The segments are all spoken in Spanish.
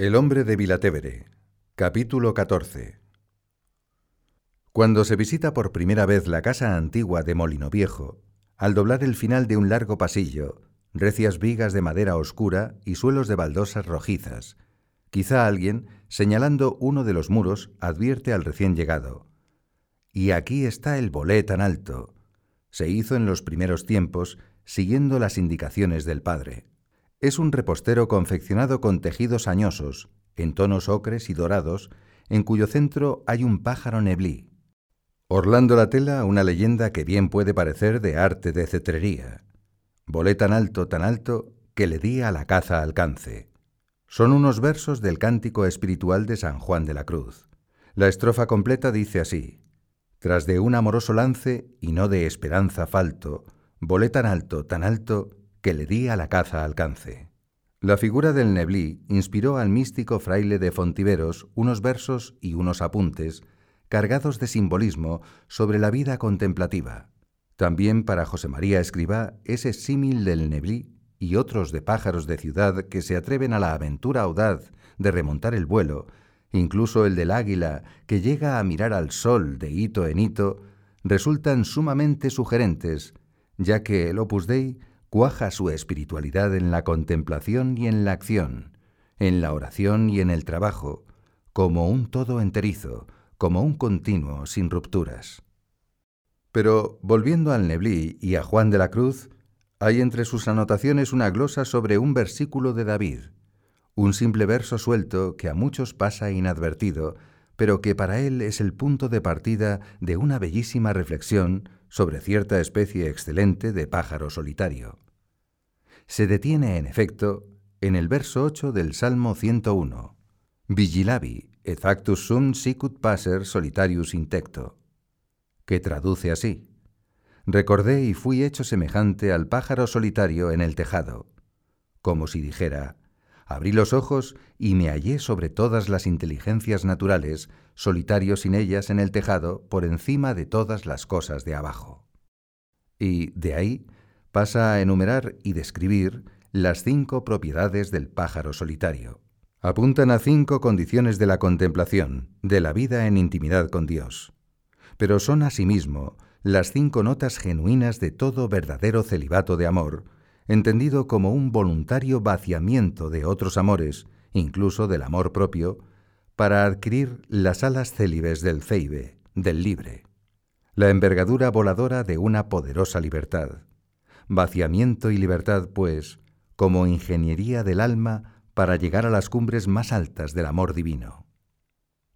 El hombre de Vilatevere, capítulo 14. Cuando se visita por primera vez la casa antigua de Molino Viejo, al doblar el final de un largo pasillo, recias vigas de madera oscura y suelos de baldosas rojizas, quizá alguien, señalando uno de los muros, advierte al recién llegado. Y aquí está el bolé tan alto. Se hizo en los primeros tiempos, siguiendo las indicaciones del padre. Es un repostero confeccionado con tejidos añosos, en tonos ocres y dorados, en cuyo centro hay un pájaro neblí. Orlando la tela una leyenda que bien puede parecer de arte de cetrería. Volé tan alto, tan alto, que le di a la caza alcance. Son unos versos del cántico espiritual de San Juan de la Cruz. La estrofa completa dice así, Tras de un amoroso lance y no de esperanza falto, volé tan alto, tan alto, que le di a la caza alcance. La figura del Neblí inspiró al místico fraile de Fontiveros unos versos y unos apuntes cargados de simbolismo sobre la vida contemplativa. También para José María Escribá ese símil del Neblí y otros de pájaros de ciudad que se atreven a la aventura audaz de remontar el vuelo, incluso el del águila que llega a mirar al sol de hito en hito, resultan sumamente sugerentes, ya que el Opus Dei cuaja su espiritualidad en la contemplación y en la acción, en la oración y en el trabajo, como un todo enterizo, como un continuo sin rupturas. Pero, volviendo al Neblí y a Juan de la Cruz, hay entre sus anotaciones una glosa sobre un versículo de David, un simple verso suelto que a muchos pasa inadvertido, pero que para él es el punto de partida de una bellísima reflexión sobre cierta especie excelente de pájaro solitario. Se detiene, en efecto, en el verso 8 del Salmo 101, Vigilavi, et factus sum sicut passer solitarius intecto, que traduce así, Recordé y fui hecho semejante al pájaro solitario en el tejado, como si dijera, abrí los ojos y me hallé sobre todas las inteligencias naturales, solitario sin ellas en el tejado, por encima de todas las cosas de abajo. Y de ahí pasa a enumerar y describir las cinco propiedades del pájaro solitario. Apuntan a cinco condiciones de la contemplación, de la vida en intimidad con Dios. Pero son asimismo las cinco notas genuinas de todo verdadero celibato de amor, entendido como un voluntario vaciamiento de otros amores, incluso del amor propio, para adquirir las alas célibes del ceibe, del libre, la envergadura voladora de una poderosa libertad. Vaciamiento y libertad, pues, como ingeniería del alma para llegar a las cumbres más altas del amor divino.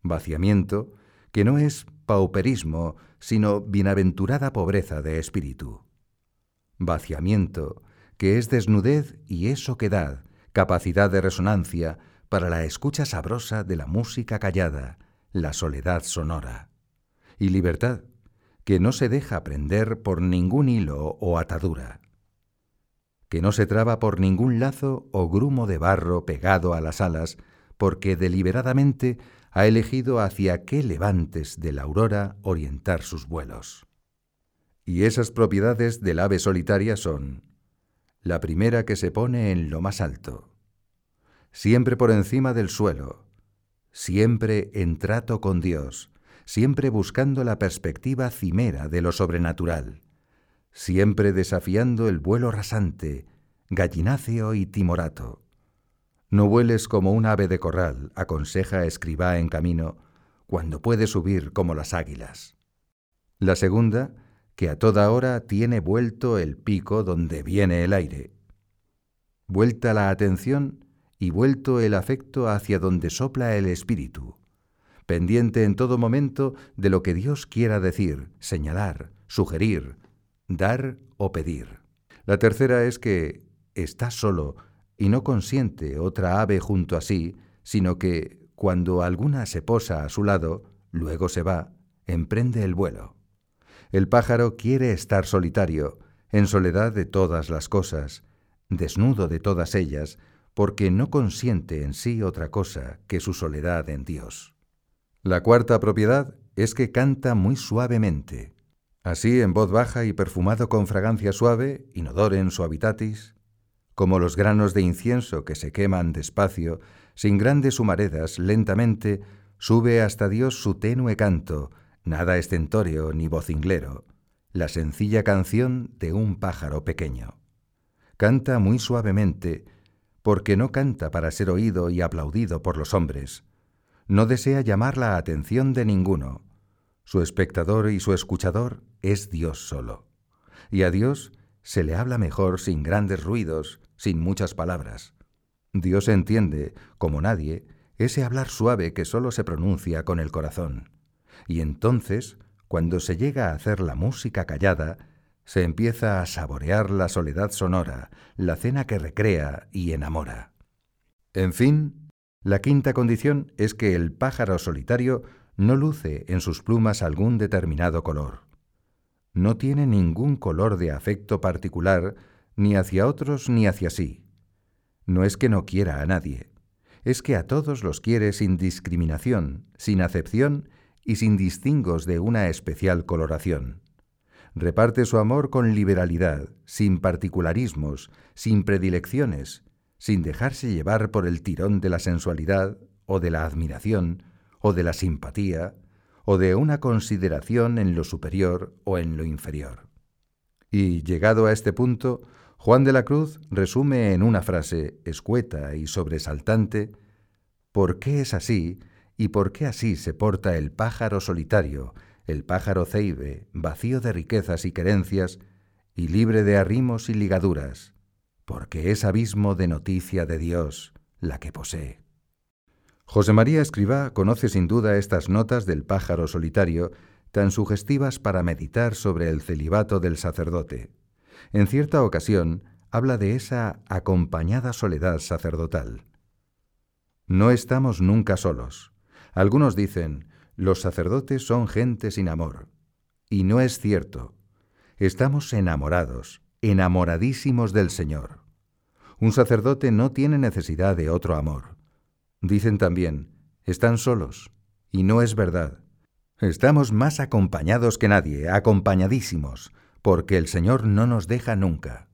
Vaciamiento que no es pauperismo, sino bienaventurada pobreza de espíritu. Vaciamiento, que es desnudez y es oquedad, capacidad de resonancia para la escucha sabrosa de la música callada, la soledad sonora. Y libertad, que no se deja prender por ningún hilo o atadura, que no se traba por ningún lazo o grumo de barro pegado a las alas, porque deliberadamente ha elegido hacia qué levantes de la aurora orientar sus vuelos. Y esas propiedades del ave solitaria son la primera que se pone en lo más alto, siempre por encima del suelo, siempre en trato con Dios, siempre buscando la perspectiva cimera de lo sobrenatural, siempre desafiando el vuelo rasante, gallináceo y timorato. No vueles como un ave de corral, aconseja escribá en camino, cuando puedes subir como las águilas. La segunda, que a toda hora tiene vuelto el pico donde viene el aire. Vuelta la atención y vuelto el afecto hacia donde sopla el espíritu pendiente en todo momento de lo que Dios quiera decir, señalar, sugerir, dar o pedir. La tercera es que está solo y no consiente otra ave junto a sí, sino que, cuando alguna se posa a su lado, luego se va, emprende el vuelo. El pájaro quiere estar solitario, en soledad de todas las cosas, desnudo de todas ellas, porque no consiente en sí otra cosa que su soledad en Dios. La cuarta propiedad es que canta muy suavemente. Así, en voz baja y perfumado con fragancia suave, inodore en suavitatis, como los granos de incienso que se queman despacio, sin grandes humaredas, lentamente, sube hasta Dios su tenue canto, nada estentóreo ni vocinglero, la sencilla canción de un pájaro pequeño. Canta muy suavemente, porque no canta para ser oído y aplaudido por los hombres. No desea llamar la atención de ninguno. Su espectador y su escuchador es Dios solo. Y a Dios se le habla mejor sin grandes ruidos, sin muchas palabras. Dios entiende, como nadie, ese hablar suave que sólo se pronuncia con el corazón. Y entonces, cuando se llega a hacer la música callada, se empieza a saborear la soledad sonora, la cena que recrea y enamora. En fin, la quinta condición es que el pájaro solitario no luce en sus plumas algún determinado color. No tiene ningún color de afecto particular ni hacia otros ni hacia sí no es que no quiera a nadie, es que a todos los quiere sin discriminación, sin acepción y sin distingos de una especial coloración. Reparte su amor con liberalidad, sin particularismos, sin predilecciones, sin dejarse llevar por el tirón de la sensualidad o de la admiración o de la simpatía o de una consideración en lo superior o en lo inferior. Y, llegado a este punto, Juan de la Cruz resume en una frase escueta y sobresaltante por qué es así y por qué así se porta el pájaro solitario, el pájaro ceibe, vacío de riquezas y querencias y libre de arrimos y ligaduras, porque es abismo de noticia de Dios la que posee. José María Escribá conoce sin duda estas notas del pájaro solitario tan sugestivas para meditar sobre el celibato del sacerdote. En cierta ocasión habla de esa acompañada soledad sacerdotal. No estamos nunca solos. Algunos dicen, los sacerdotes son gente sin amor. Y no es cierto. Estamos enamorados, enamoradísimos del Señor. Un sacerdote no tiene necesidad de otro amor. Dicen también, están solos. Y no es verdad. Estamos más acompañados que nadie, acompañadísimos, porque el Señor no nos deja nunca.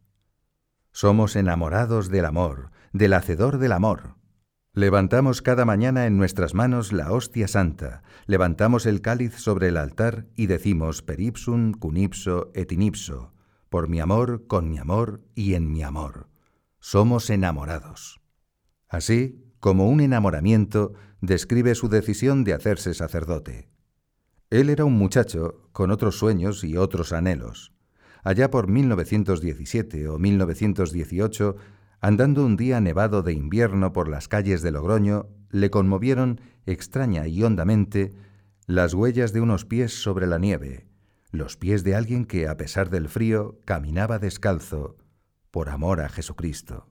Somos enamorados del amor, del hacedor del amor. Levantamos cada mañana en nuestras manos la hostia santa, levantamos el cáliz sobre el altar y decimos peripsum cunipso et inipso, por mi amor, con mi amor y en mi amor. Somos enamorados. Así, como un enamoramiento, describe su decisión de hacerse sacerdote. Él era un muchacho con otros sueños y otros anhelos allá por 1917 o 1918, andando un día nevado de invierno por las calles de Logroño, le conmovieron extraña y hondamente las huellas de unos pies sobre la nieve, los pies de alguien que, a pesar del frío, caminaba descalzo, por amor a Jesucristo.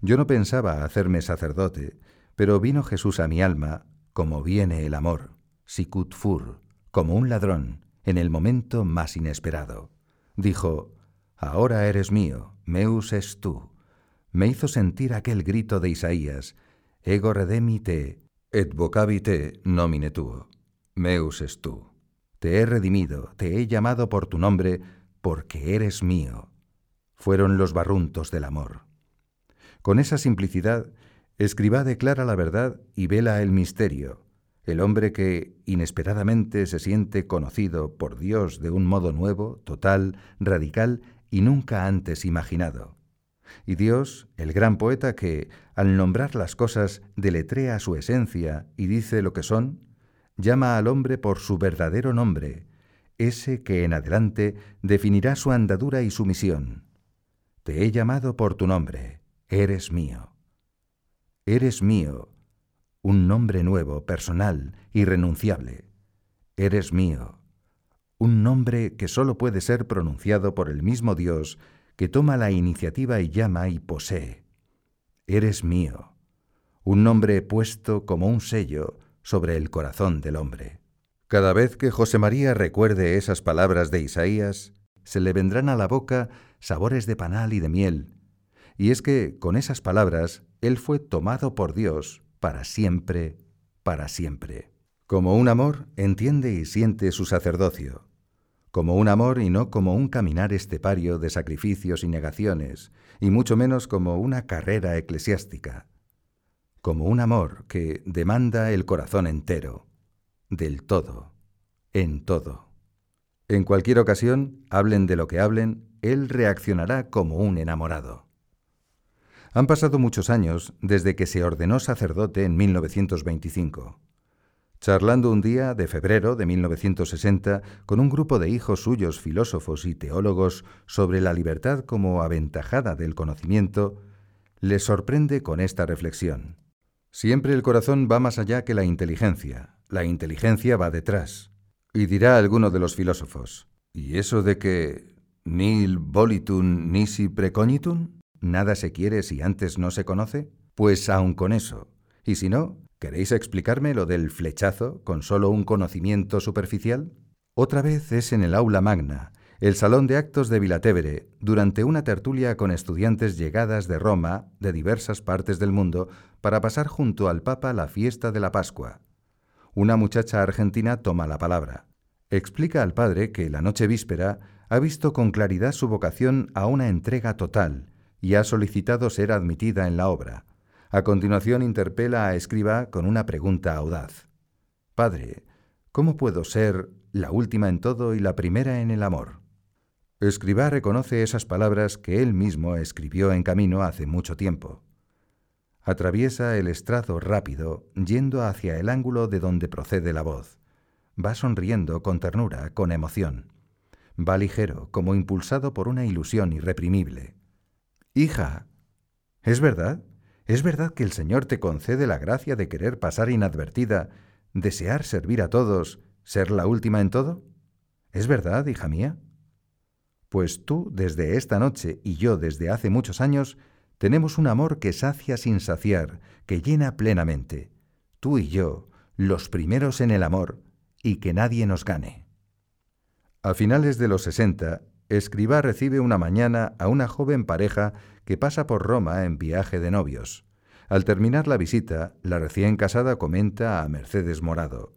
Yo no pensaba hacerme sacerdote, pero vino Jesús a mi alma, como viene el amor, sicut fur, como un ladrón, en el momento más inesperado dijo, Ahora eres mío, meus es tú. Me hizo sentir aquel grito de Isaías, Ego redemite, et vocabite nomine tuo. Meus es tú. Te he redimido, te he llamado por tu nombre, porque eres mío. Fueron los barruntos del amor. Con esa simplicidad, Escribá declara la verdad y vela el misterio, el hombre que inesperadamente se siente conocido por Dios de un modo nuevo, total, radical y nunca antes imaginado. Y Dios, el gran poeta que, al nombrar las cosas, deletrea su esencia y dice lo que son, llama al hombre por su verdadero nombre, ese que en adelante definirá su andadura y su misión. Te he llamado por tu nombre, eres mío. Eres mío, un nombre nuevo, personal, irrenunciable. Eres mío. Un nombre que sólo puede ser pronunciado por el mismo Dios que toma la iniciativa y llama y posee. Eres mío. Un nombre puesto como un sello sobre el corazón del hombre. Cada vez que José María recuerde esas palabras de Isaías, se le vendrán a la boca sabores de panal y de miel. Y es que con esas palabras él fue tomado por Dios para siempre, para siempre. Como un amor, entiende y siente su sacerdocio. Como un amor y no como un caminar estepario de sacrificios y negaciones, y mucho menos como una carrera eclesiástica. como un amor que demanda el corazón entero, del todo, en todo. En cualquier ocasión, hablen de lo que hablen, él reaccionará como un enamorado. Han pasado muchos años desde que se ordenó sacerdote en 1925. Charlando un día de febrero de 1960 con un grupo de hijos suyos filósofos y teólogos sobre la libertad como aventajada del conocimiento, les sorprende con esta reflexión. Siempre el corazón va más allá que la inteligencia, la inteligencia va detrás. Y dirá alguno de los filósofos, ¿y eso de que nil volitum nisi precognitum? ¿Nada se quiere si antes no se conoce? Pues aun con eso. Y si no, ¿queréis explicarme lo del flechazo con solo un conocimiento superficial? Otra vez es en el aula magna, el salón de actos de Vilatevere, durante una tertulia con estudiantes llegadas de Roma, de diversas partes del mundo, para pasar junto al Papa la fiesta de la Pascua. Una muchacha argentina toma la palabra. Explica al padre que la noche víspera ha visto con claridad su vocación a una entrega total y ha solicitado ser admitida en la obra. A continuación interpela a Escriba con una pregunta audaz. Padre, ¿cómo puedo ser la última en todo y la primera en el amor? Escribá reconoce esas palabras que él mismo escribió en camino hace mucho tiempo. Atraviesa el estrazo rápido, yendo hacia el ángulo de donde procede la voz. Va sonriendo con ternura, con emoción. Va ligero, como impulsado por una ilusión irreprimible. Hija, ¿es verdad? ¿Es verdad que el Señor te concede la gracia de querer pasar inadvertida, desear servir a todos, ser la última en todo? ¿Es verdad, hija mía? Pues tú desde esta noche y yo desde hace muchos años tenemos un amor que sacia sin saciar, que llena plenamente. Tú y yo, los primeros en el amor, y que nadie nos gane. A finales de los sesenta, Escribá recibe una mañana a una joven pareja que pasa por Roma en viaje de novios. Al terminar la visita, la recién casada comenta a Mercedes Morado.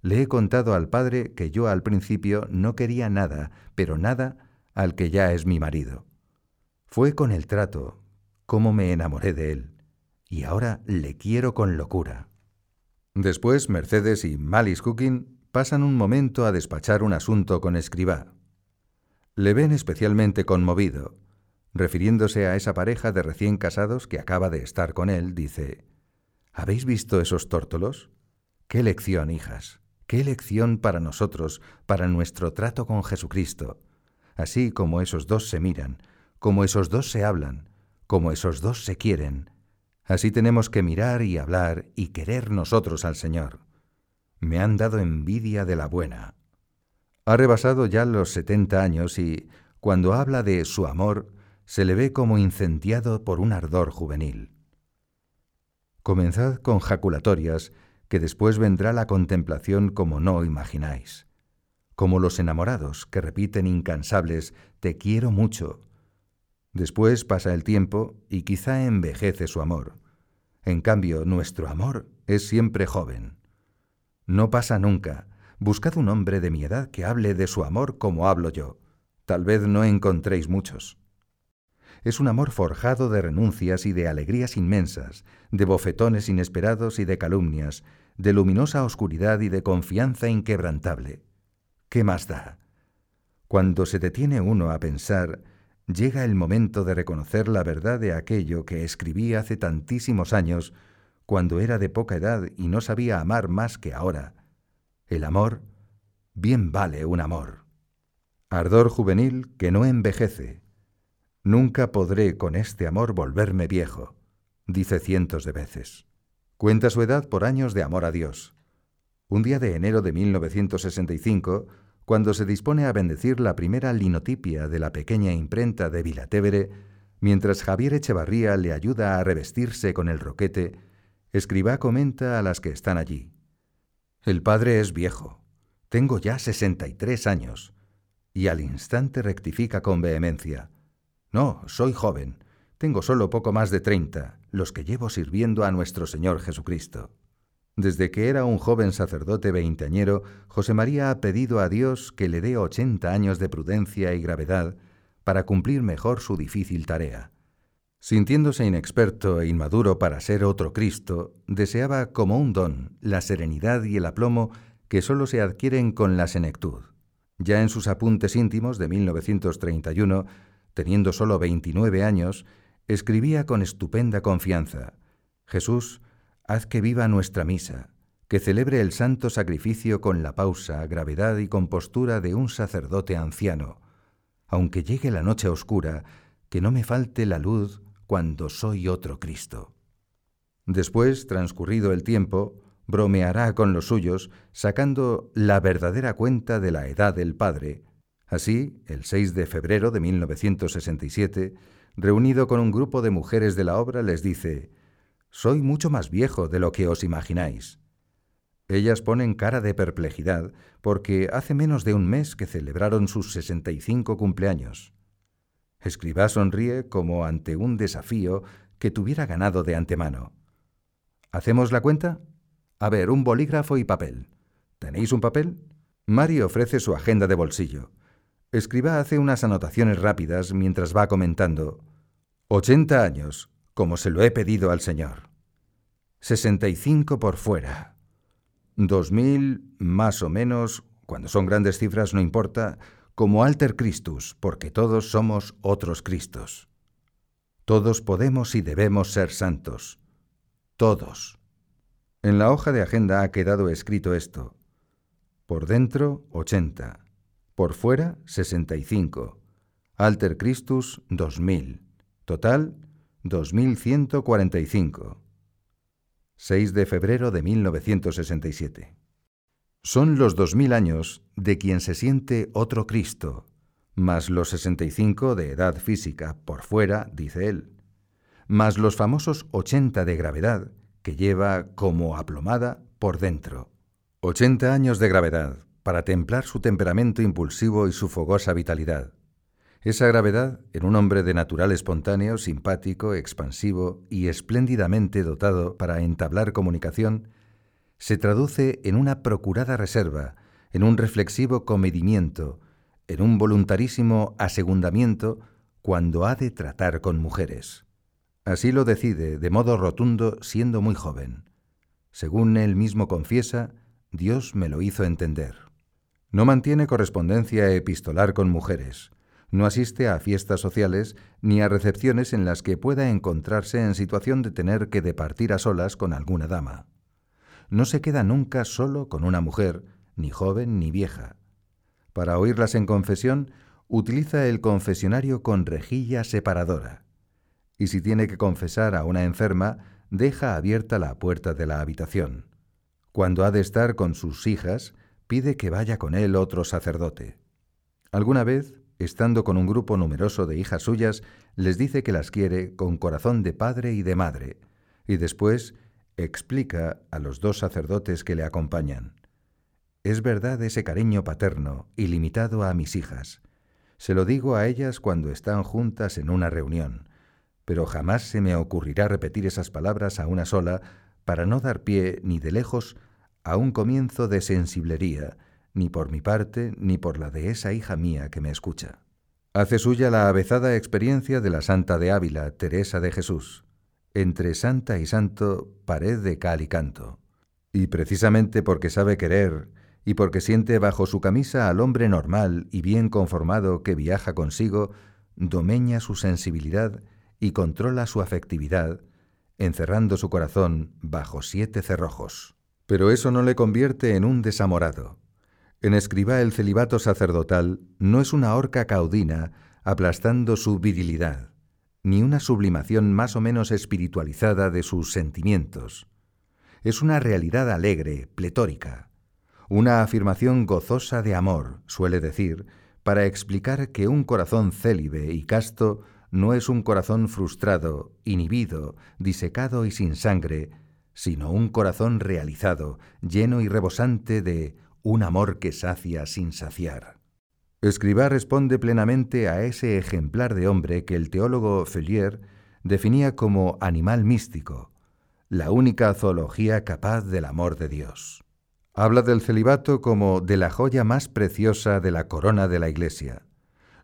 Le he contado al padre que yo al principio no quería nada, pero nada al que ya es mi marido. Fue con el trato, cómo me enamoré de él, y ahora le quiero con locura. Después Mercedes y Malice Cooking pasan un momento a despachar un asunto con Escribá. Le ven especialmente conmovido. Refiriéndose a esa pareja de recién casados que acaba de estar con él, dice, ¿Habéis visto esos tórtolos? ¡Qué lección, hijas! ¡Qué lección para nosotros, para nuestro trato con Jesucristo! así como esos dos se miran, como esos dos se hablan, como esos dos se quieren. Así tenemos que mirar y hablar y querer nosotros al Señor. Me han dado envidia de la buena. Ha rebasado ya los setenta años y, cuando habla de su amor, se le ve como incendiado por un ardor juvenil. Comenzad con jaculatorias, que después vendrá la contemplación como no imagináis como los enamorados que repiten incansables Te quiero mucho. Después pasa el tiempo y quizá envejece su amor. En cambio, nuestro amor es siempre joven. No pasa nunca. Buscad un hombre de mi edad que hable de su amor como hablo yo. Tal vez no encontréis muchos. Es un amor forjado de renuncias y de alegrías inmensas, de bofetones inesperados y de calumnias, de luminosa oscuridad y de confianza inquebrantable. ¿Qué más da? Cuando se detiene uno a pensar, llega el momento de reconocer la verdad de aquello que escribí hace tantísimos años, cuando era de poca edad y no sabía amar más que ahora. El amor, bien vale un amor. Ardor juvenil que no envejece. Nunca podré con este amor volverme viejo, dice cientos de veces. Cuenta su edad por años de amor a Dios. Un día de enero de 1965, cuando se dispone a bendecir la primera linotipia de la pequeña imprenta de Vilatevere, mientras Javier Echevarría le ayuda a revestirse con el roquete, Escribá comenta a las que están allí. El padre es viejo. Tengo ya sesenta y tres años. Y al instante rectifica con vehemencia. No, soy joven. Tengo solo poco más de treinta, los que llevo sirviendo a nuestro Señor Jesucristo. Desde que era un joven sacerdote veinteañero, José María ha pedido a Dios que le dé ochenta años de prudencia y gravedad para cumplir mejor su difícil tarea. Sintiéndose inexperto e inmaduro para ser otro Cristo, deseaba como un don la serenidad y el aplomo que sólo se adquieren con la senectud. Ya en sus apuntes íntimos de 1931, teniendo solo 29 años, escribía con estupenda confianza, Jesús, haz que viva nuestra misa, que celebre el santo sacrificio con la pausa, gravedad y compostura de un sacerdote anciano, aunque llegue la noche oscura, que no me falte la luz cuando soy otro Cristo. Después, transcurrido el tiempo, bromeará con los suyos, sacando la verdadera cuenta de la edad del Padre. Así, el 6 de febrero de 1967, reunido con un grupo de mujeres de la obra, les dice, Soy mucho más viejo de lo que os imagináis. Ellas ponen cara de perplejidad porque hace menos de un mes que celebraron sus 65 cumpleaños. Escribá sonríe como ante un desafío que tuviera ganado de antemano. ¿Hacemos la cuenta? A ver, un bolígrafo y papel. ¿Tenéis un papel? Mari ofrece su agenda de bolsillo. Escriba hace unas anotaciones rápidas mientras va comentando. Ochenta años, como se lo he pedido al Señor. Sesenta y cinco por fuera. Dos mil, más o menos, cuando son grandes cifras no importa, como alter Christus, porque todos somos otros Cristos. Todos podemos y debemos ser santos. Todos. En la hoja de agenda ha quedado escrito esto. Por dentro, 80. Por fuera, 65. Alter Christus, 2000. Total, 2145. 6 de febrero de 1967. Son los dos mil años de quien se siente otro Cristo, más los sesenta y cinco de edad física por fuera, dice él, más los famosos ochenta de gravedad que lleva como aplomada por dentro. Ochenta años de gravedad para templar su temperamento impulsivo y su fogosa vitalidad. Esa gravedad, en un hombre de natural espontáneo, simpático, expansivo y espléndidamente dotado para entablar comunicación, se traduce en una procurada reserva, en un reflexivo comedimiento, en un voluntarísimo asegundamiento cuando ha de tratar con mujeres. Así lo decide de modo rotundo siendo muy joven. Según él mismo confiesa, Dios me lo hizo entender. No mantiene correspondencia epistolar con mujeres, no asiste a fiestas sociales ni a recepciones en las que pueda encontrarse en situación de tener que departir a solas con alguna dama no se queda nunca solo con una mujer, ni joven ni vieja. Para oírlas en confesión, utiliza el confesionario con rejilla separadora. Y si tiene que confesar a una enferma, deja abierta la puerta de la habitación. Cuando ha de estar con sus hijas, pide que vaya con él otro sacerdote. Alguna vez, estando con un grupo numeroso de hijas suyas, les dice que las quiere con corazón de padre y de madre, y después explica a los dos sacerdotes que le acompañan. Es verdad ese cariño paterno, ilimitado a mis hijas. Se lo digo a ellas cuando están juntas en una reunión, pero jamás se me ocurrirá repetir esas palabras a una sola para no dar pie ni de lejos a un comienzo de sensiblería, ni por mi parte ni por la de esa hija mía que me escucha. Hace suya la avezada experiencia de la Santa de Ávila, Teresa de Jesús entre santa y santo pared de cal y canto. Y precisamente porque sabe querer y porque siente bajo su camisa al hombre normal y bien conformado que viaja consigo, domeña su sensibilidad y controla su afectividad, encerrando su corazón bajo siete cerrojos. Pero eso no le convierte en un desamorado. En escriba el celibato sacerdotal no es una horca caudina aplastando su virilidad ni una sublimación más o menos espiritualizada de sus sentimientos. Es una realidad alegre, pletórica, una afirmación gozosa de amor, suele decir, para explicar que un corazón célibe y casto no es un corazón frustrado, inhibido, disecado y sin sangre, sino un corazón realizado, lleno y rebosante de un amor que sacia sin saciar. Escribá responde plenamente a ese ejemplar de hombre que el teólogo Fellier definía como animal místico, la única zoología capaz del amor de Dios. Habla del celibato como de la joya más preciosa de la corona de la Iglesia,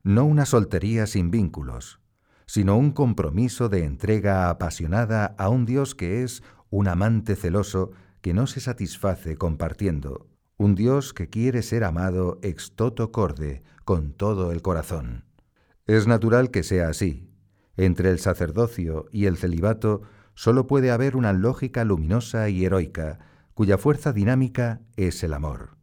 no una soltería sin vínculos, sino un compromiso de entrega apasionada a un Dios que es un amante celoso que no se satisface compartiendo, un Dios que quiere ser amado ex toto corde, con todo el corazón. Es natural que sea así. Entre el sacerdocio y el celibato solo puede haber una lógica luminosa y heroica, cuya fuerza dinámica es el amor.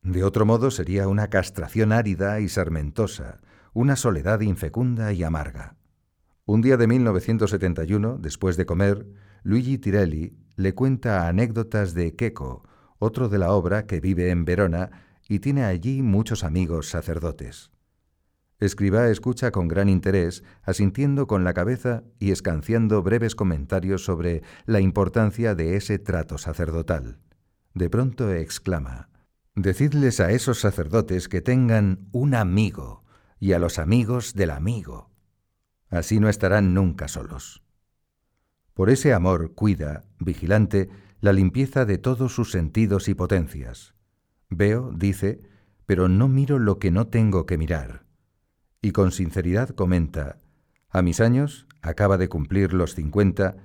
De otro modo sería una castración árida y sarmentosa, una soledad infecunda y amarga. Un día de 1971, después de comer, Luigi Tirelli le cuenta anécdotas de Queco, otro de la obra que vive en Verona y tiene allí muchos amigos sacerdotes. Escriba escucha con gran interés, asintiendo con la cabeza y escanciando breves comentarios sobre la importancia de ese trato sacerdotal. De pronto exclama, Decidles a esos sacerdotes que tengan un amigo y a los amigos del amigo. Así no estarán nunca solos. Por ese amor cuida, vigilante, la limpieza de todos sus sentidos y potencias. Veo, dice, pero no miro lo que no tengo que mirar. Y con sinceridad comenta, a mis años, acaba de cumplir los cincuenta,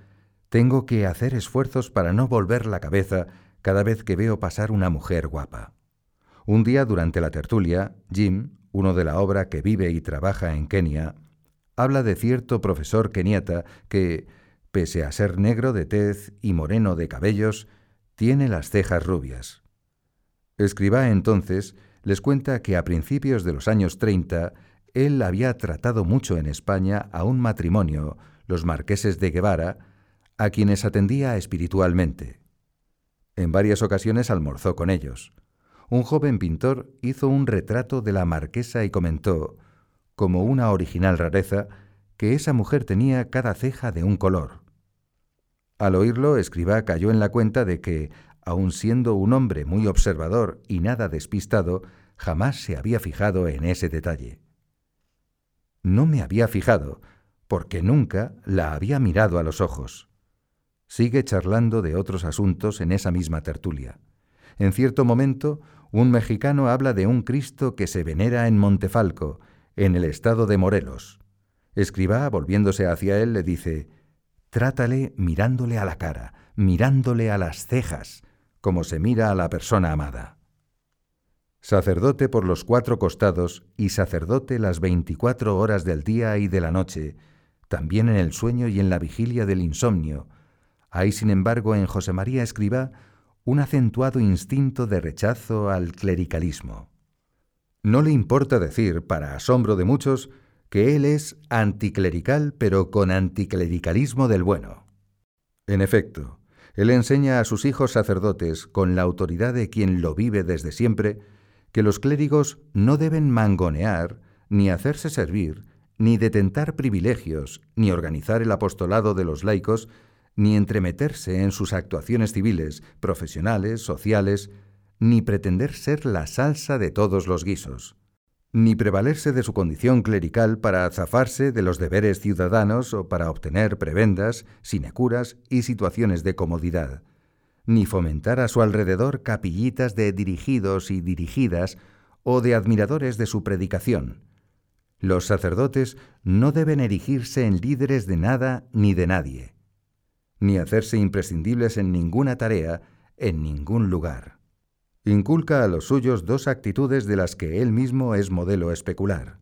tengo que hacer esfuerzos para no volver la cabeza cada vez que veo pasar una mujer guapa. Un día durante la tertulia, Jim, uno de la obra que vive y trabaja en Kenia, habla de cierto profesor keniata que, pese a ser negro de tez y moreno de cabellos, tiene las cejas rubias. Escribá entonces les cuenta que a principios de los años 30 él había tratado mucho en España a un matrimonio, los marqueses de Guevara, a quienes atendía espiritualmente. En varias ocasiones almorzó con ellos un joven pintor hizo un retrato de la marquesa y comentó, como una original rareza, que esa mujer tenía cada ceja de un color. Al oírlo, Escribá cayó en la cuenta de que, aun siendo un hombre muy observador y nada despistado, jamás se había fijado en ese detalle. No me había fijado, porque nunca la había mirado a los ojos. Sigue charlando de otros asuntos en esa misma tertulia. En cierto momento, un mexicano habla de un Cristo que se venera en Montefalco, en el estado de Morelos. Escribá, volviéndose hacia él, le dice, Trátale mirándole a la cara, mirándole a las cejas, como se mira a la persona amada. Sacerdote por los cuatro costados y sacerdote las veinticuatro horas del día y de la noche, también en el sueño y en la vigilia del insomnio. Hay, sin embargo, en José María Escribá un acentuado instinto de rechazo al clericalismo. No le importa decir, para asombro de muchos, que él es anticlerical pero con anticlericalismo del bueno. En efecto, él enseña a sus hijos sacerdotes, con la autoridad de quien lo vive desde siempre, que los clérigos no deben mangonear, ni hacerse servir, ni detentar privilegios, ni organizar el apostolado de los laicos, ni entremeterse en sus actuaciones civiles, profesionales, sociales, ni pretender ser la salsa de todos los guisos, ni prevalerse de su condición clerical para zafarse de los deberes ciudadanos o para obtener prebendas, sinecuras y situaciones de comodidad, ni fomentar a su alrededor capillitas de dirigidos y dirigidas o de admiradores de su predicación. Los sacerdotes no deben erigirse en líderes de nada ni de nadie ni hacerse imprescindibles en ninguna tarea, en ningún lugar. Inculca a los suyos dos actitudes de las que él mismo es modelo especular.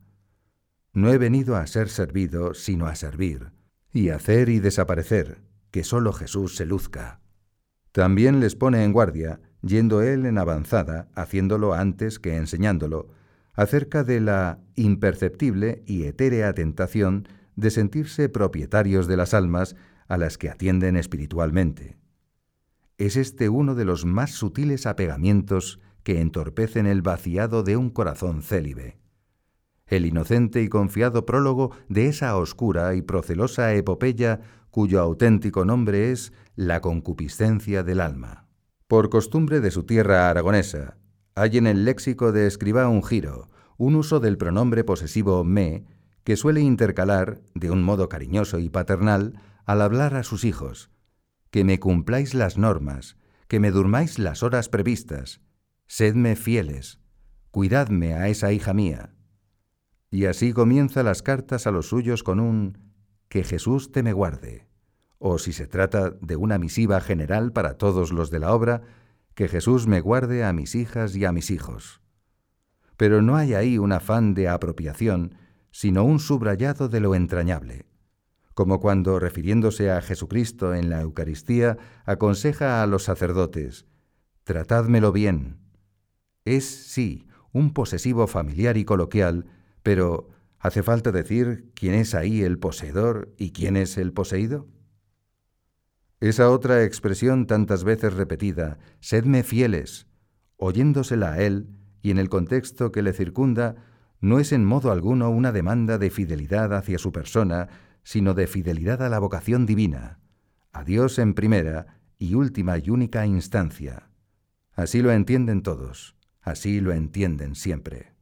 No he venido a ser servido, sino a servir, y hacer y desaparecer, que sólo Jesús se luzca. También les pone en guardia, yendo él en avanzada, haciéndolo antes que enseñándolo, acerca de la imperceptible y etérea tentación de sentirse propietarios de las almas a las que atienden espiritualmente. Es este uno de los más sutiles apegamientos que entorpecen el vaciado de un corazón célibe. El inocente y confiado prólogo de esa oscura y procelosa epopeya cuyo auténtico nombre es la concupiscencia del alma. Por costumbre de su tierra aragonesa, hay en el léxico de escriba un giro, un uso del pronombre posesivo me, que suele intercalar, de un modo cariñoso y paternal, al hablar a sus hijos, que me cumpláis las normas, que me durmáis las horas previstas, sedme fieles, cuidadme a esa hija mía. y así comienza las cartas a los suyos con un que Jesús te me guarde, o si se trata de una misiva general para todos los de la obra, que Jesús me guarde a mis hijas y a mis hijos. Pero no hay ahí un afán de apropiación, sino un subrayado de lo entrañable, como cuando, refiriéndose a Jesucristo en la Eucaristía, aconseja a los sacerdotes, Tratádmelo bien. Es, sí, un posesivo familiar y coloquial, pero ¿hace falta decir quién es ahí el poseedor y quién es el poseído? Esa otra expresión tantas veces repetida, sedme fieles, oyéndosela a él y en el contexto que le circunda, no es en modo alguno una demanda de fidelidad hacia su persona, sino de fidelidad a la vocación divina, a Dios en primera y última y única instancia. Así lo entienden todos, así lo entienden siempre.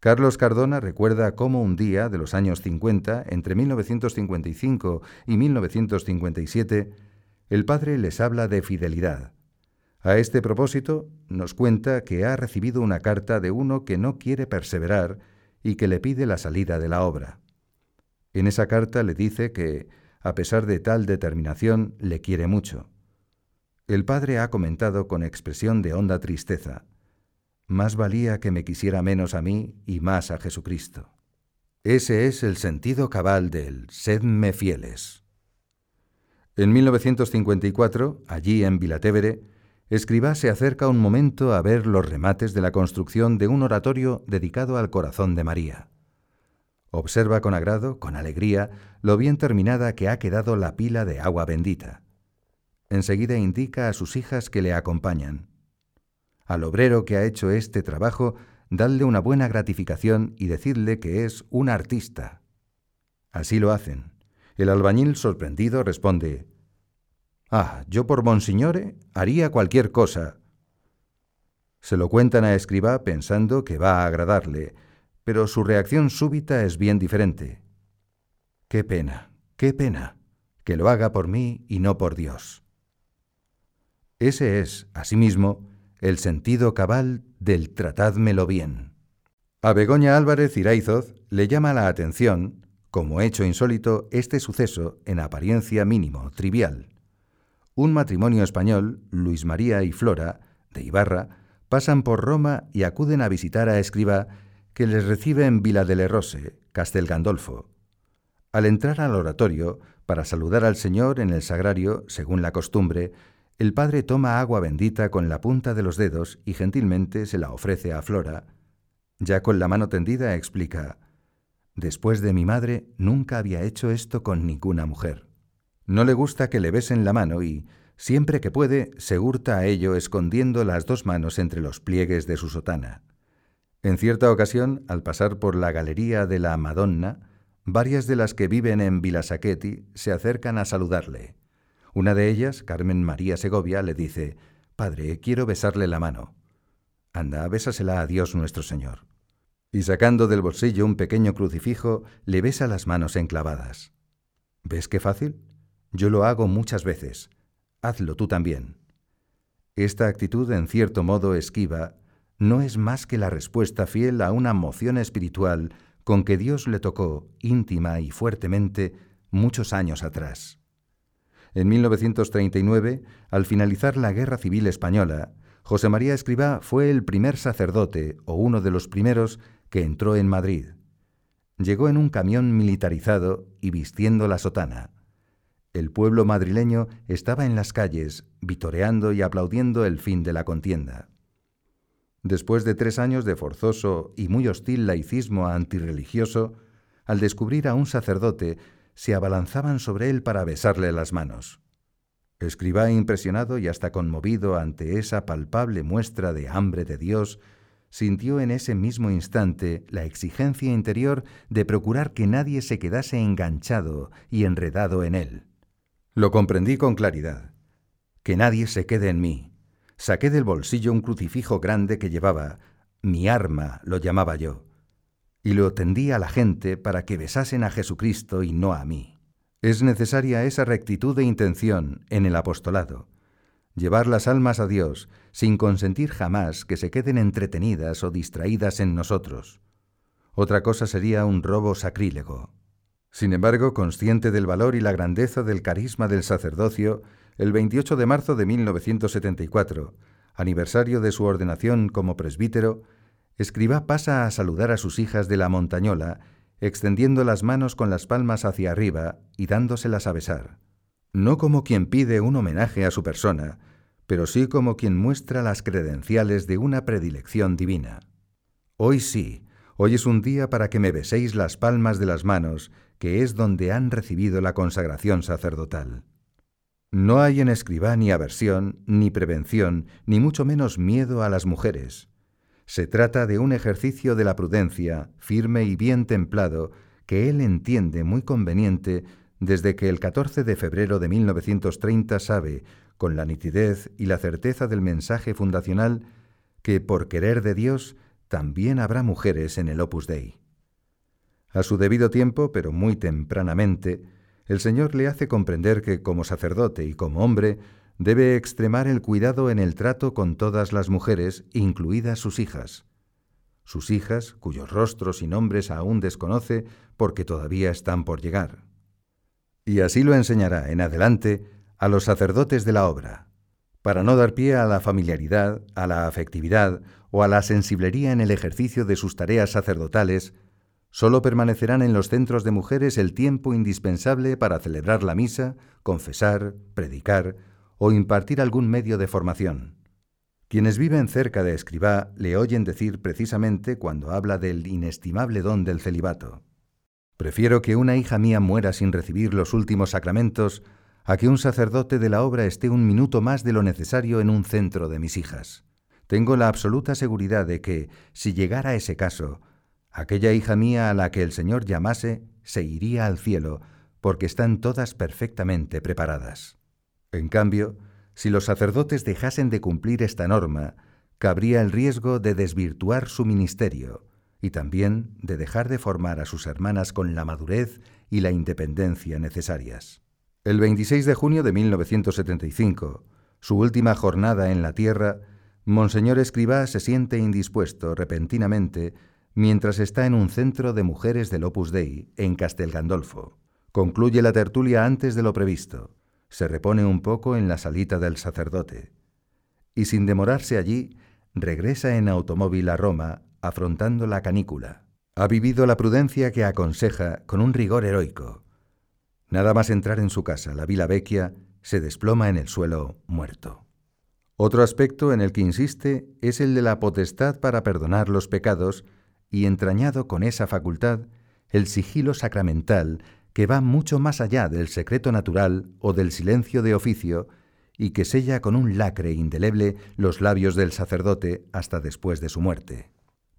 Carlos Cardona recuerda cómo un día de los años 50, entre 1955 y 1957, el padre les habla de fidelidad. A este propósito, nos cuenta que ha recibido una carta de uno que no quiere perseverar y que le pide la salida de la obra. En esa carta le dice que, a pesar de tal determinación, le quiere mucho. El padre ha comentado con expresión de honda tristeza, más valía que me quisiera menos a mí y más a Jesucristo. Ese es el sentido cabal del sedme fieles. En 1954, allí en Vilatevere, Escribá se acerca un momento a ver los remates de la construcción de un oratorio dedicado al corazón de María. Observa con agrado, con alegría, lo bien terminada que ha quedado la pila de agua bendita. Enseguida indica a sus hijas que le acompañan. Al obrero que ha hecho este trabajo, dadle una buena gratificación y decirle que es un artista. Así lo hacen. El albañil sorprendido responde, Ah, yo por Monsignore haría cualquier cosa. Se lo cuentan a Escribá pensando que va a agradarle, pero su reacción súbita es bien diferente. Qué pena, qué pena, que lo haga por mí y no por Dios. Ese es, asimismo, el sentido cabal del tratádmelo bien. A Begoña Álvarez Iraizoz le llama la atención, como hecho insólito, este suceso en apariencia mínimo, trivial un matrimonio español, Luis María y Flora, de Ibarra, pasan por Roma y acuden a visitar a Escriba, que les recibe en Vila delle Rose, Castel Gandolfo. Al entrar al oratorio, para saludar al Señor en el sagrario, según la costumbre, el padre toma agua bendita con la punta de los dedos y gentilmente se la ofrece a Flora. Ya con la mano tendida explica, Después de mi madre nunca había hecho esto con ninguna mujer. No le gusta que le besen la mano y, siempre que puede, se hurta a ello escondiendo las dos manos entre los pliegues de su sotana. En cierta ocasión, al pasar por la galería de la Madonna, varias de las que viven en Vilasaqueti se acercan a saludarle. Una de ellas, Carmen María Segovia, le dice, Padre, quiero besarle la mano. Anda, bésasela a Dios nuestro Señor. Y sacando del bolsillo un pequeño crucifijo, le besa las manos enclavadas. ¿Ves qué fácil? Yo lo hago muchas veces. Hazlo tú también. Esta actitud, en cierto modo esquiva, no es más que la respuesta fiel a una moción espiritual con que Dios le tocó íntima y fuertemente muchos años atrás. En 1939, al finalizar la Guerra Civil Española, José María Escribá fue el primer sacerdote, o uno de los primeros, que entró en Madrid. Llegó en un camión militarizado y vistiendo la sotana. El pueblo madrileño estaba en las calles, vitoreando y aplaudiendo el fin de la contienda. Después de tres años de forzoso y muy hostil laicismo antirreligioso, al descubrir a un sacerdote, se abalanzaban sobre él para besarle las manos. Escribá impresionado y hasta conmovido ante esa palpable muestra de hambre de Dios, sintió en ese mismo instante la exigencia interior de procurar que nadie se quedase enganchado y enredado en él. Lo comprendí con claridad. Que nadie se quede en mí. Saqué del bolsillo un crucifijo grande que llevaba, mi arma lo llamaba yo, y lo tendí a la gente para que besasen a Jesucristo y no a mí. Es necesaria esa rectitud de intención en el apostolado, llevar las almas a Dios sin consentir jamás que se queden entretenidas o distraídas en nosotros. otra cosa sería un robo sacrílego. Sin embargo, consciente del valor y la grandeza del carisma del sacerdocio, el 28 de marzo de 1974, aniversario de su ordenación como presbítero, Escribá pasa a saludar a sus hijas de la montañola, extendiendo las manos con las palmas hacia arriba y dándoselas a besar. No como quien pide un homenaje a su persona, pero sí como quien muestra las credenciales de una predilección divina. Hoy sí, hoy es un día para que me beséis las palmas de las manos, que es donde han recibido la consagración sacerdotal. No hay en escribá ni aversión, ni prevención, ni mucho menos miedo a las mujeres. Se trata de un ejercicio de la prudencia, firme y bien templado, que él entiende muy conveniente desde que el 14 de febrero de 1930 sabe, con la nitidez y la certeza del mensaje fundacional, que por querer de Dios también habrá mujeres en el Opus Dei. A su debido tiempo, pero muy tempranamente, el Señor le hace comprender que como sacerdote y como hombre debe extremar el cuidado en el trato con todas las mujeres, incluidas sus hijas. Sus hijas, cuyos rostros y nombres aún desconoce porque todavía están por llegar. Y así lo enseñará en adelante a los sacerdotes de la obra, para no dar pie a la familiaridad, a la afectividad o a la sensiblería en el ejercicio de sus tareas sacerdotales, solo permanecerán en los centros de mujeres el tiempo indispensable para celebrar la misa, confesar, predicar, o impartir algún medio de formación. Quienes viven cerca de Escribá le oyen decir precisamente cuando habla del inestimable don del celibato. Prefiero que una hija mía muera sin recibir los últimos sacramentos a que un sacerdote de la obra esté un minuto más de lo necesario en un centro de mis hijas. Tengo la absoluta seguridad de que, si llegara ese caso, aquella hija mía a la que el Señor llamase se iría al cielo, porque están todas perfectamente preparadas. En cambio, si los sacerdotes dejasen de cumplir esta norma, cabría el riesgo de desvirtuar su ministerio y también de dejar de formar a sus hermanas con la madurez y la independencia necesarias. El 26 de junio de 1975, su última jornada en la tierra, Monseñor Escribá se siente indispuesto repentinamente mientras está en un centro de mujeres del Opus Dei en Castel Gandolfo. Concluye la tertulia antes de lo previsto se repone un poco en la salita del sacerdote y sin demorarse allí regresa en automóvil a Roma afrontando la canícula. Ha vivido la prudencia que aconseja con un rigor heroico. Nada más entrar en su casa, la Vila Vecchia se desploma en el suelo muerto. Otro aspecto en el que insiste es el de la potestad para perdonar los pecados y entrañado con esa facultad el sigilo sacramental que va mucho más allá del secreto natural o del silencio de oficio y que sella con un lacre indeleble los labios del sacerdote hasta después de su muerte.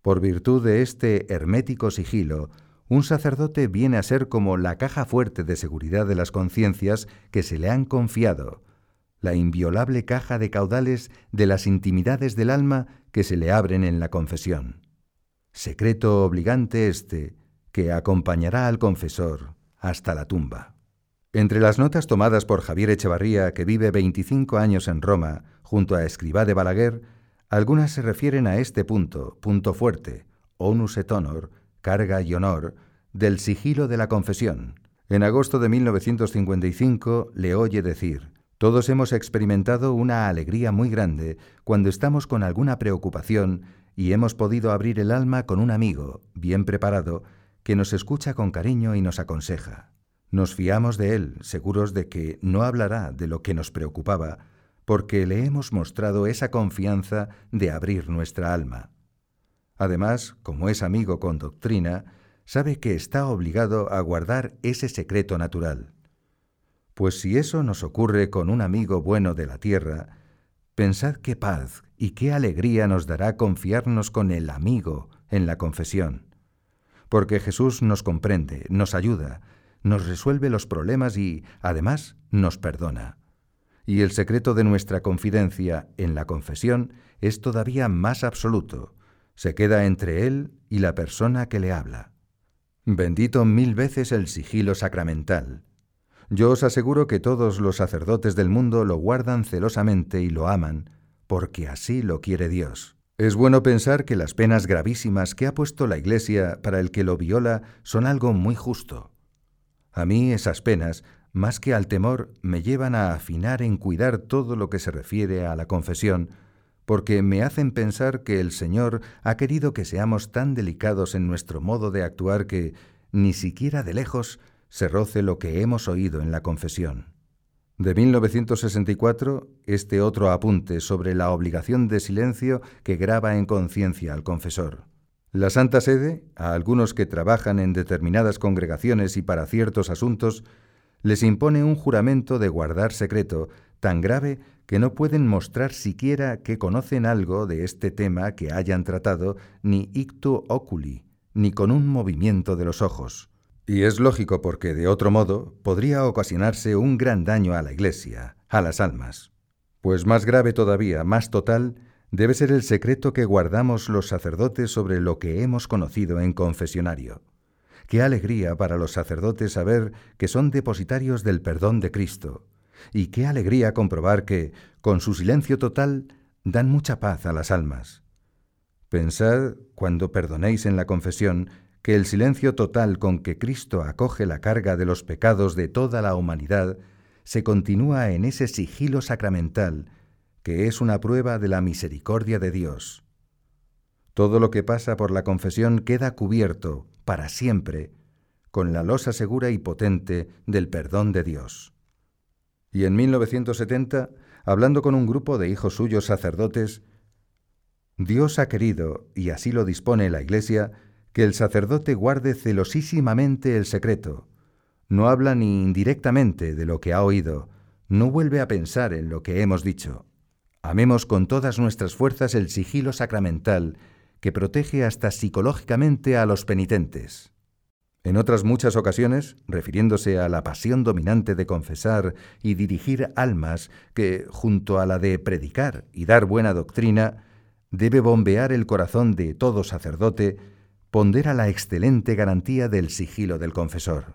Por virtud de este hermético sigilo, un sacerdote viene a ser como la caja fuerte de seguridad de las conciencias que se le han confiado, la inviolable caja de caudales de las intimidades del alma que se le abren en la confesión. Secreto obligante este que acompañará al confesor hasta la tumba. Entre las notas tomadas por Javier Echevarría, que vive 25 años en Roma, junto a Escribá de Balaguer, algunas se refieren a este punto, punto fuerte, onus et honor, carga y honor, del sigilo de la confesión. En agosto de 1955 le oye decir, todos hemos experimentado una alegría muy grande cuando estamos con alguna preocupación y hemos podido abrir el alma con un amigo, bien preparado, que nos escucha con cariño y nos aconseja. Nos fiamos de él, seguros de que no hablará de lo que nos preocupaba, porque le hemos mostrado esa confianza de abrir nuestra alma. Además, como es amigo con doctrina, sabe que está obligado a guardar ese secreto natural. Pues si eso nos ocurre con un amigo bueno de la tierra, pensad qué paz y qué alegría nos dará confiarnos con el amigo en la confesión porque Jesús nos comprende, nos ayuda, nos resuelve los problemas y, además, nos perdona. Y el secreto de nuestra confidencia en la confesión es todavía más absoluto, se queda entre Él y la persona que le habla. Bendito mil veces el sigilo sacramental. Yo os aseguro que todos los sacerdotes del mundo lo guardan celosamente y lo aman, porque así lo quiere Dios. Es bueno pensar que las penas gravísimas que ha puesto la Iglesia para el que lo viola son algo muy justo. A mí esas penas, más que al temor, me llevan a afinar en cuidar todo lo que se refiere a la confesión, porque me hacen pensar que el Señor ha querido que seamos tan delicados en nuestro modo de actuar que, ni siquiera de lejos, se roce lo que hemos oído en la confesión. De 1964, este otro apunte sobre la obligación de silencio que graba en conciencia al confesor. La Santa Sede, a algunos que trabajan en determinadas congregaciones y para ciertos asuntos, les impone un juramento de guardar secreto tan grave que no pueden mostrar siquiera que conocen algo de este tema que hayan tratado ni ictu oculi, ni con un movimiento de los ojos. Y es lógico porque de otro modo podría ocasionarse un gran daño a la Iglesia, a las almas. Pues más grave todavía, más total, debe ser el secreto que guardamos los sacerdotes sobre lo que hemos conocido en confesionario. Qué alegría para los sacerdotes saber que son depositarios del perdón de Cristo, y qué alegría comprobar que, con su silencio total, dan mucha paz a las almas. Pensad, cuando perdonéis en la confesión, que el silencio total con que Cristo acoge la carga de los pecados de toda la humanidad se continúa en ese sigilo sacramental que es una prueba de la misericordia de Dios. Todo lo que pasa por la confesión queda cubierto, para siempre, con la losa segura y potente del perdón de Dios. Y en 1970, hablando con un grupo de hijos suyos sacerdotes, Dios ha querido, y así lo dispone la Iglesia, que el sacerdote guarde celosísimamente el secreto. No habla ni indirectamente de lo que ha oído, no vuelve a pensar en lo que hemos dicho. Amemos con todas nuestras fuerzas el sigilo sacramental que protege hasta psicológicamente a los penitentes. En otras muchas ocasiones, refiriéndose a la pasión dominante de confesar y dirigir almas que, junto a la de predicar y dar buena doctrina, debe bombear el corazón de todo sacerdote, pondera la excelente garantía del sigilo del confesor.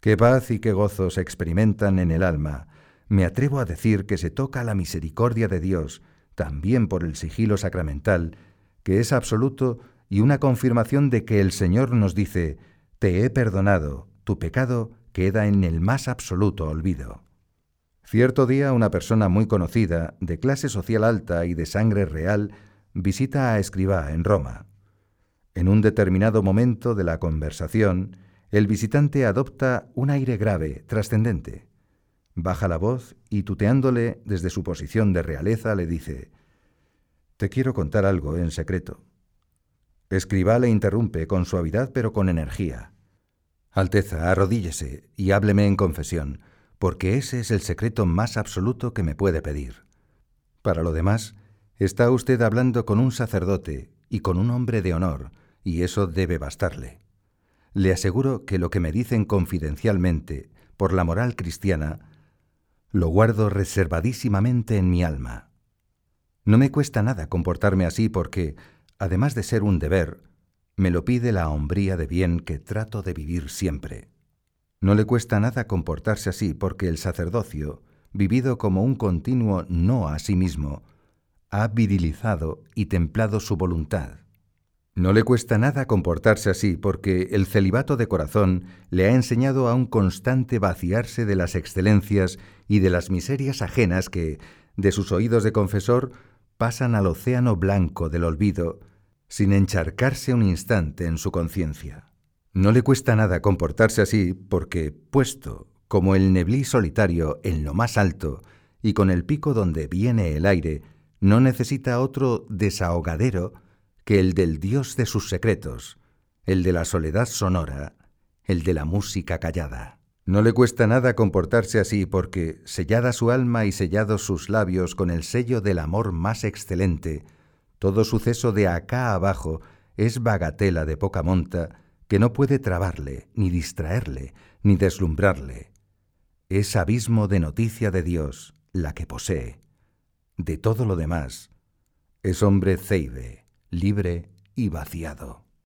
Qué paz y qué gozo se experimentan en el alma. Me atrevo a decir que se toca la misericordia de Dios, también por el sigilo sacramental, que es absoluto y una confirmación de que el Señor nos dice, Te he perdonado, tu pecado queda en el más absoluto olvido. Cierto día una persona muy conocida, de clase social alta y de sangre real, visita a Escribá en Roma. En un determinado momento de la conversación, el visitante adopta un aire grave, trascendente. Baja la voz y tuteándole desde su posición de realeza le dice, Te quiero contar algo en secreto. Escriba le interrumpe con suavidad pero con energía. Alteza, arrodíllese y hábleme en confesión, porque ese es el secreto más absoluto que me puede pedir. Para lo demás, está usted hablando con un sacerdote y con un hombre de honor, y eso debe bastarle. Le aseguro que lo que me dicen confidencialmente, por la moral cristiana, lo guardo reservadísimamente en mi alma. No me cuesta nada comportarme así porque, además de ser un deber, me lo pide la hombría de bien que trato de vivir siempre. No le cuesta nada comportarse así porque el sacerdocio, vivido como un continuo no a sí mismo, ha virilizado y templado su voluntad. No le cuesta nada comportarse así porque el celibato de corazón le ha enseñado a un constante vaciarse de las excelencias y de las miserias ajenas que, de sus oídos de confesor, pasan al océano blanco del olvido, sin encharcarse un instante en su conciencia. No le cuesta nada comportarse así porque, puesto como el neblí solitario en lo más alto y con el pico donde viene el aire, no necesita otro desahogadero que el del Dios de sus secretos, el de la soledad sonora, el de la música callada. No le cuesta nada comportarse así porque, sellada su alma y sellados sus labios con el sello del amor más excelente, todo suceso de acá abajo es bagatela de poca monta que no puede trabarle, ni distraerle, ni deslumbrarle. Es abismo de noticia de Dios la que posee. De todo lo demás, es hombre ceide libre y vaciado.